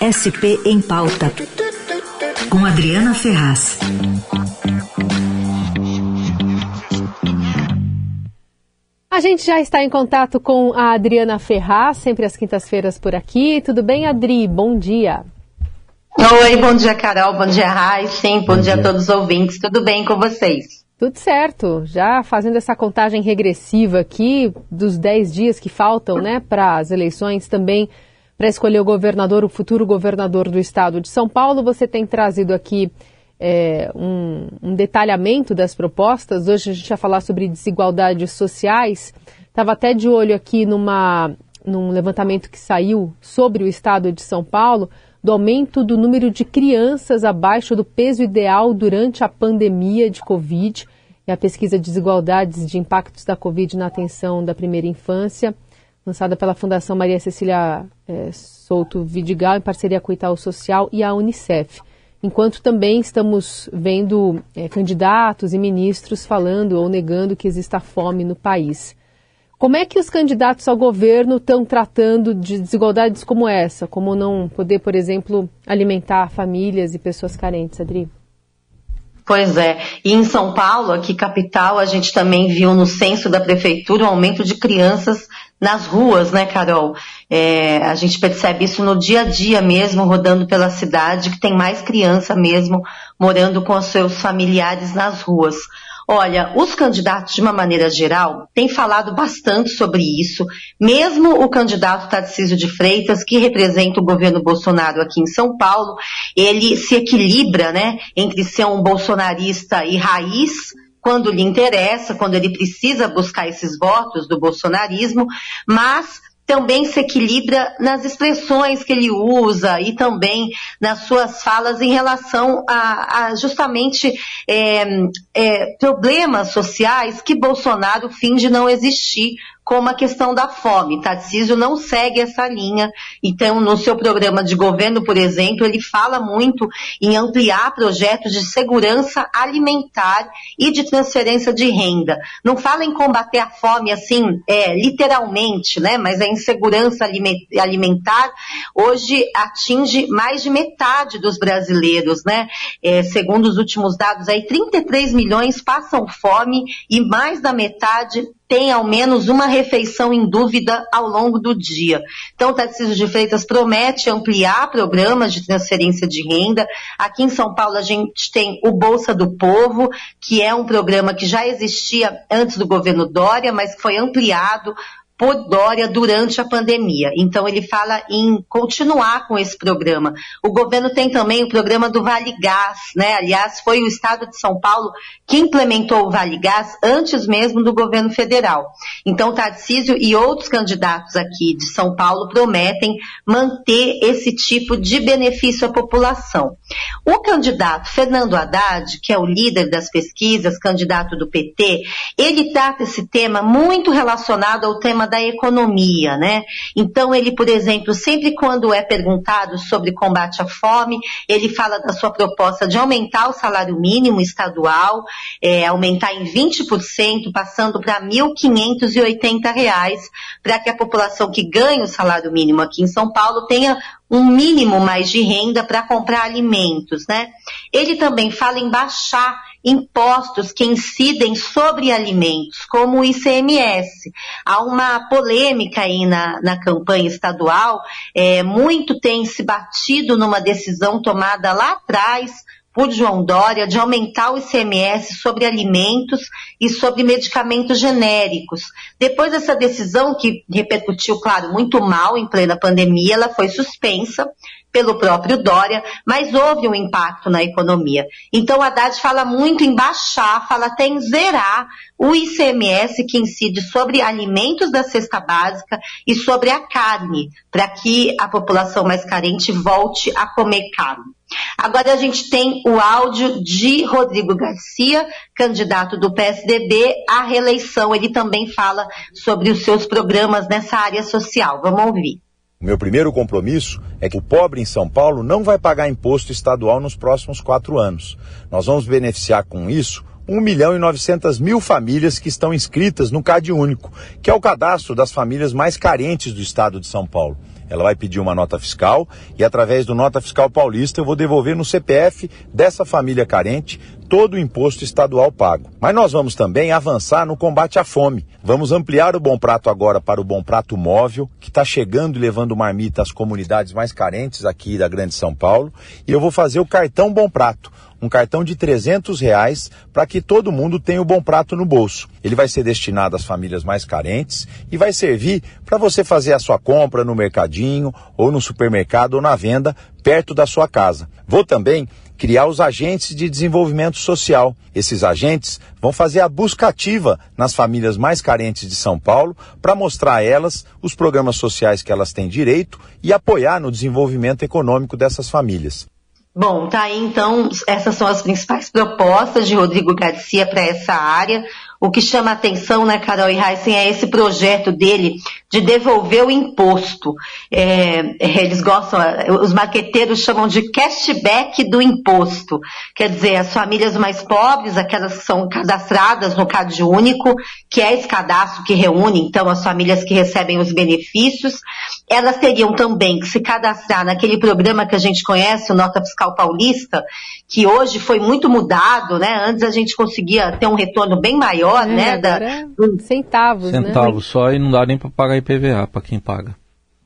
SP em Pauta, com Adriana Ferraz. A gente já está em contato com a Adriana Ferraz, sempre às quintas-feiras por aqui. Tudo bem, Adri? Bom dia. Oi, bom dia, Carol. Bom dia, Rai. Sim, bom, bom dia. dia a todos os ouvintes. Tudo bem com vocês? Tudo certo. Já fazendo essa contagem regressiva aqui dos 10 dias que faltam, né, para as eleições também para escolher o governador, o futuro governador do estado de São Paulo. Você tem trazido aqui é, um, um, detalhamento das propostas. Hoje a gente vai falar sobre desigualdades sociais. Estava até de olho aqui numa, num levantamento que saiu sobre o estado de São Paulo do aumento do número de crianças abaixo do peso ideal durante a pandemia de Covid e a pesquisa Desigualdades de Impactos da Covid na Atenção da Primeira Infância lançada pela Fundação Maria Cecília é, Souto Vidigal, em parceria com o Itaú Social e a Unicef. Enquanto também estamos vendo é, candidatos e ministros falando ou negando que exista fome no país. Como é que os candidatos ao governo estão tratando de desigualdades como essa? Como não poder, por exemplo, alimentar famílias e pessoas carentes, Adri? Pois é. E em São Paulo, aqui capital, a gente também viu no censo da prefeitura o um aumento de crianças nas ruas, né, Carol? É, a gente percebe isso no dia a dia mesmo, rodando pela cidade, que tem mais criança mesmo morando com os seus familiares nas ruas. Olha, os candidatos, de uma maneira geral, têm falado bastante sobre isso. Mesmo o candidato Tarcísio de Freitas, que representa o governo Bolsonaro aqui em São Paulo, ele se equilibra, né, entre ser um bolsonarista e raiz, quando lhe interessa, quando ele precisa buscar esses votos do bolsonarismo, mas também se equilibra nas expressões que ele usa e também nas suas falas em relação a, a justamente é, é, problemas sociais que Bolsonaro finge não existir, como a questão da fome. Tarcísio não segue essa linha. Então, no seu programa de governo, por exemplo, ele fala muito em ampliar projetos de segurança alimentar e de transferência de renda. Não fala em combater a fome assim, é, literalmente, né? Mas a insegurança alimentar hoje atinge mais de metade dos brasileiros, né? É, segundo os últimos dados aí, 33 milhões passam fome e mais da metade tem ao menos uma refeição em dúvida ao longo do dia. Então, o Tarcísio de Freitas promete ampliar programas de transferência de renda. Aqui em São Paulo, a gente tem o Bolsa do Povo, que é um programa que já existia antes do governo Dória, mas que foi ampliado por Dória durante a pandemia. Então ele fala em continuar com esse programa. O governo tem também o programa do Vale Gás, né? Aliás, foi o estado de São Paulo que implementou o Vale Gás antes mesmo do governo federal. Então Tarcísio e outros candidatos aqui de São Paulo prometem manter esse tipo de benefício à população. O candidato Fernando Haddad, que é o líder das pesquisas, candidato do PT, ele trata esse tema muito relacionado ao tema da economia, né? Então ele, por exemplo, sempre quando é perguntado sobre combate à fome, ele fala da sua proposta de aumentar o salário mínimo estadual, é, aumentar em 20%, passando para R$ 1.580, para que a população que ganha o salário mínimo aqui em São Paulo tenha um mínimo mais de renda para comprar alimentos, né? Ele também fala em baixar impostos que incidem sobre alimentos, como o ICMS. Há uma polêmica aí na, na campanha estadual, é, muito tem se batido numa decisão tomada lá atrás por João Dória de aumentar o ICMS sobre alimentos e sobre medicamentos genéricos. Depois dessa decisão, que repercutiu, claro, muito mal em plena pandemia, ela foi suspensa pelo próprio Dória, mas houve um impacto na economia. Então, Haddad fala muito em baixar, fala até em zerar o ICMS que incide sobre alimentos da cesta básica e sobre a carne, para que a população mais carente volte a comer carne. Agora a gente tem o áudio de Rodrigo Garcia, candidato do PSDB à reeleição. Ele também fala sobre os seus programas nessa área social. Vamos ouvir. O meu primeiro compromisso é que o pobre em São Paulo não vai pagar imposto estadual nos próximos quatro anos. Nós vamos beneficiar com isso 1 milhão e 900 mil famílias que estão inscritas no CAD Único, que é o cadastro das famílias mais carentes do estado de São Paulo. Ela vai pedir uma nota fiscal e através do Nota Fiscal Paulista eu vou devolver no CPF dessa família carente todo o imposto estadual pago. Mas nós vamos também avançar no combate à fome. Vamos ampliar o Bom Prato agora para o Bom Prato Móvel, que está chegando e levando marmita às comunidades mais carentes aqui da Grande São Paulo. E eu vou fazer o cartão Bom Prato um cartão de 300 reais para que todo mundo tenha o bom prato no bolso. Ele vai ser destinado às famílias mais carentes e vai servir para você fazer a sua compra no mercadinho ou no supermercado ou na venda perto da sua casa. Vou também criar os agentes de desenvolvimento social. Esses agentes vão fazer a busca ativa nas famílias mais carentes de São Paulo para mostrar a elas os programas sociais que elas têm direito e apoiar no desenvolvimento econômico dessas famílias. Bom, tá aí então, essas são as principais propostas de Rodrigo Garcia para essa área. O que chama atenção, né, Carol e Heisen, é esse projeto dele de devolver o imposto. É, eles gostam, os marqueteiros chamam de cashback do imposto. Quer dizer, as famílias mais pobres, aquelas que são cadastradas no Cade Único, que é esse cadastro que reúne, então, as famílias que recebem os benefícios, elas teriam também que se cadastrar naquele programa que a gente conhece, o Nota Fiscal Paulista, que hoje foi muito mudado, né? Antes a gente conseguia ter um retorno bem maior, é, né? Da... É centavos, né? Centavos né? só e não dá nem para pagar IPVA para quem paga.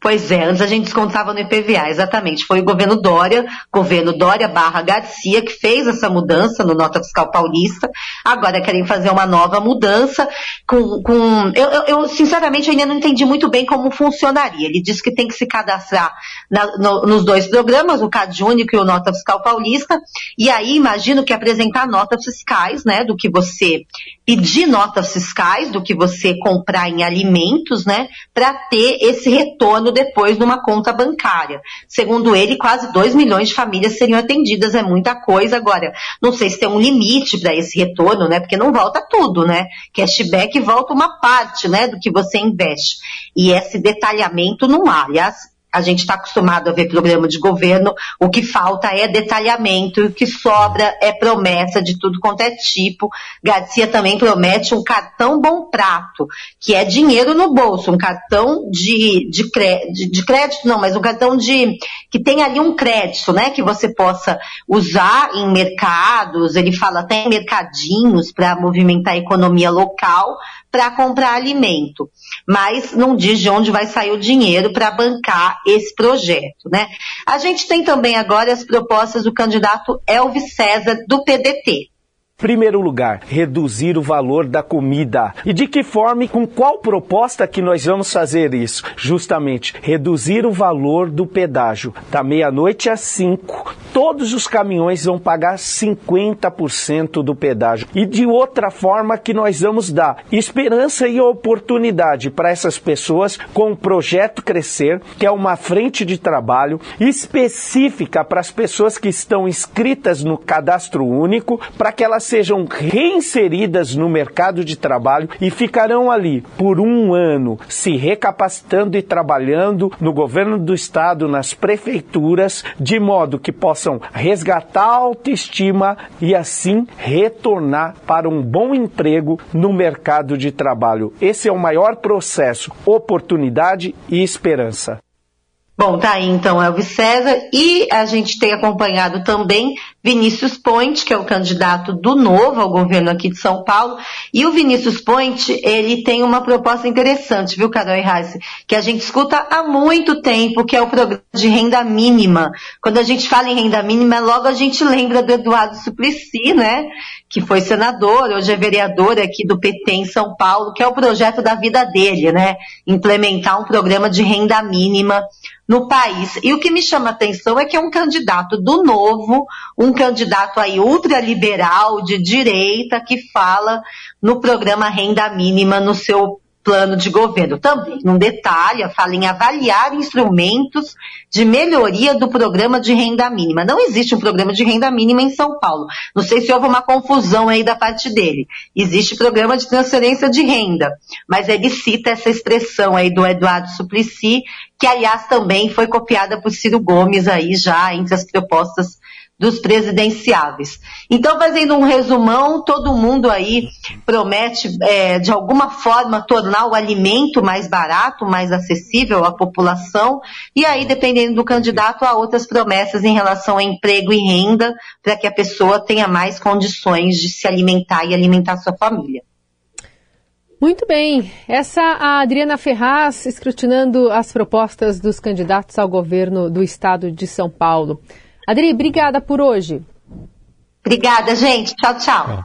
Pois é, antes a gente descontava no IPVA, exatamente. Foi o governo Dória, governo Dória barra Garcia, que fez essa mudança no Nota Fiscal Paulista. Agora querem fazer uma nova mudança com. com eu, eu, eu sinceramente ainda não entendi muito bem como funcionaria. Ele disse que tem que se cadastrar na, no, nos dois programas, o CAD Único e o Nota Fiscal Paulista. E aí imagino que apresentar notas fiscais, né, do que você pedir notas fiscais, do que você comprar em alimentos, né, para ter esse retorno depois numa conta bancária. Segundo ele, quase 2 milhões de famílias seriam atendidas, é muita coisa. Agora, não sei se tem um limite para esse retorno, né? Porque não volta tudo, né? Cashback volta uma parte, né, do que você investe. E esse detalhamento não há. Aliás, a gente está acostumado a ver programa de governo, o que falta é detalhamento, e o que sobra é promessa de tudo quanto é tipo. Garcia também promete um cartão bom prato, que é dinheiro no bolso, um cartão de, de, de, de crédito, não, mas um cartão de que tem ali um crédito, né, que você possa usar em mercados, ele fala até em mercadinhos para movimentar a economia local, para comprar alimento, mas não diz de onde vai sair o dinheiro para bancar esse projeto, né? A gente tem também agora as propostas do candidato Elvis César do PDT. Primeiro lugar, reduzir o valor da comida. E de que forma e com qual proposta que nós vamos fazer isso? Justamente, reduzir o valor do pedágio. Da meia-noite às cinco, todos os caminhões vão pagar 50% do pedágio. E de outra forma que nós vamos dar esperança e oportunidade para essas pessoas com o projeto Crescer, que é uma frente de trabalho específica para as pessoas que estão inscritas no cadastro único, para que elas sejam reinseridas no mercado de trabalho e ficarão ali por um ano se recapacitando e trabalhando no governo do estado, nas prefeituras, de modo que possam resgatar a autoestima e assim retornar para um bom emprego no mercado de trabalho. Esse é o maior processo: oportunidade e esperança. Bom, tá aí então Elvis César e a gente tem acompanhado também Vinícius Point, que é o candidato do Novo ao governo aqui de São Paulo. E o Vinícius Point, ele tem uma proposta interessante, viu, Carol e Reis? Que a gente escuta há muito tempo, que é o programa de renda mínima. Quando a gente fala em renda mínima, logo a gente lembra do Eduardo Suplicy, né? Que foi senador, hoje é vereador aqui do PT em São Paulo, que é o projeto da vida dele, né? Implementar um programa de renda mínima no país. E o que me chama a atenção é que é um candidato do novo, um candidato aí ultraliberal, de direita, que fala no programa Renda Mínima no seu plano de governo. Também não detalha, fala em avaliar instrumentos de melhoria do programa de renda mínima. Não existe um programa de renda mínima em São Paulo. Não sei se houve uma confusão aí da parte dele. Existe programa de transferência de renda, mas ele cita essa expressão aí do Eduardo Suplicy, que aliás também foi copiada por Ciro Gomes aí já entre as propostas dos presidenciáveis. Então, fazendo um resumão, todo mundo aí promete, é, de alguma forma, tornar o alimento mais barato, mais acessível à população, e aí, dependendo do candidato, há outras promessas em relação a emprego e renda, para que a pessoa tenha mais condições de se alimentar e alimentar sua família. Muito bem. Essa a Adriana Ferraz escrutinando as propostas dos candidatos ao governo do estado de São Paulo. Adri, obrigada por hoje. Obrigada, gente. Tchau, tchau.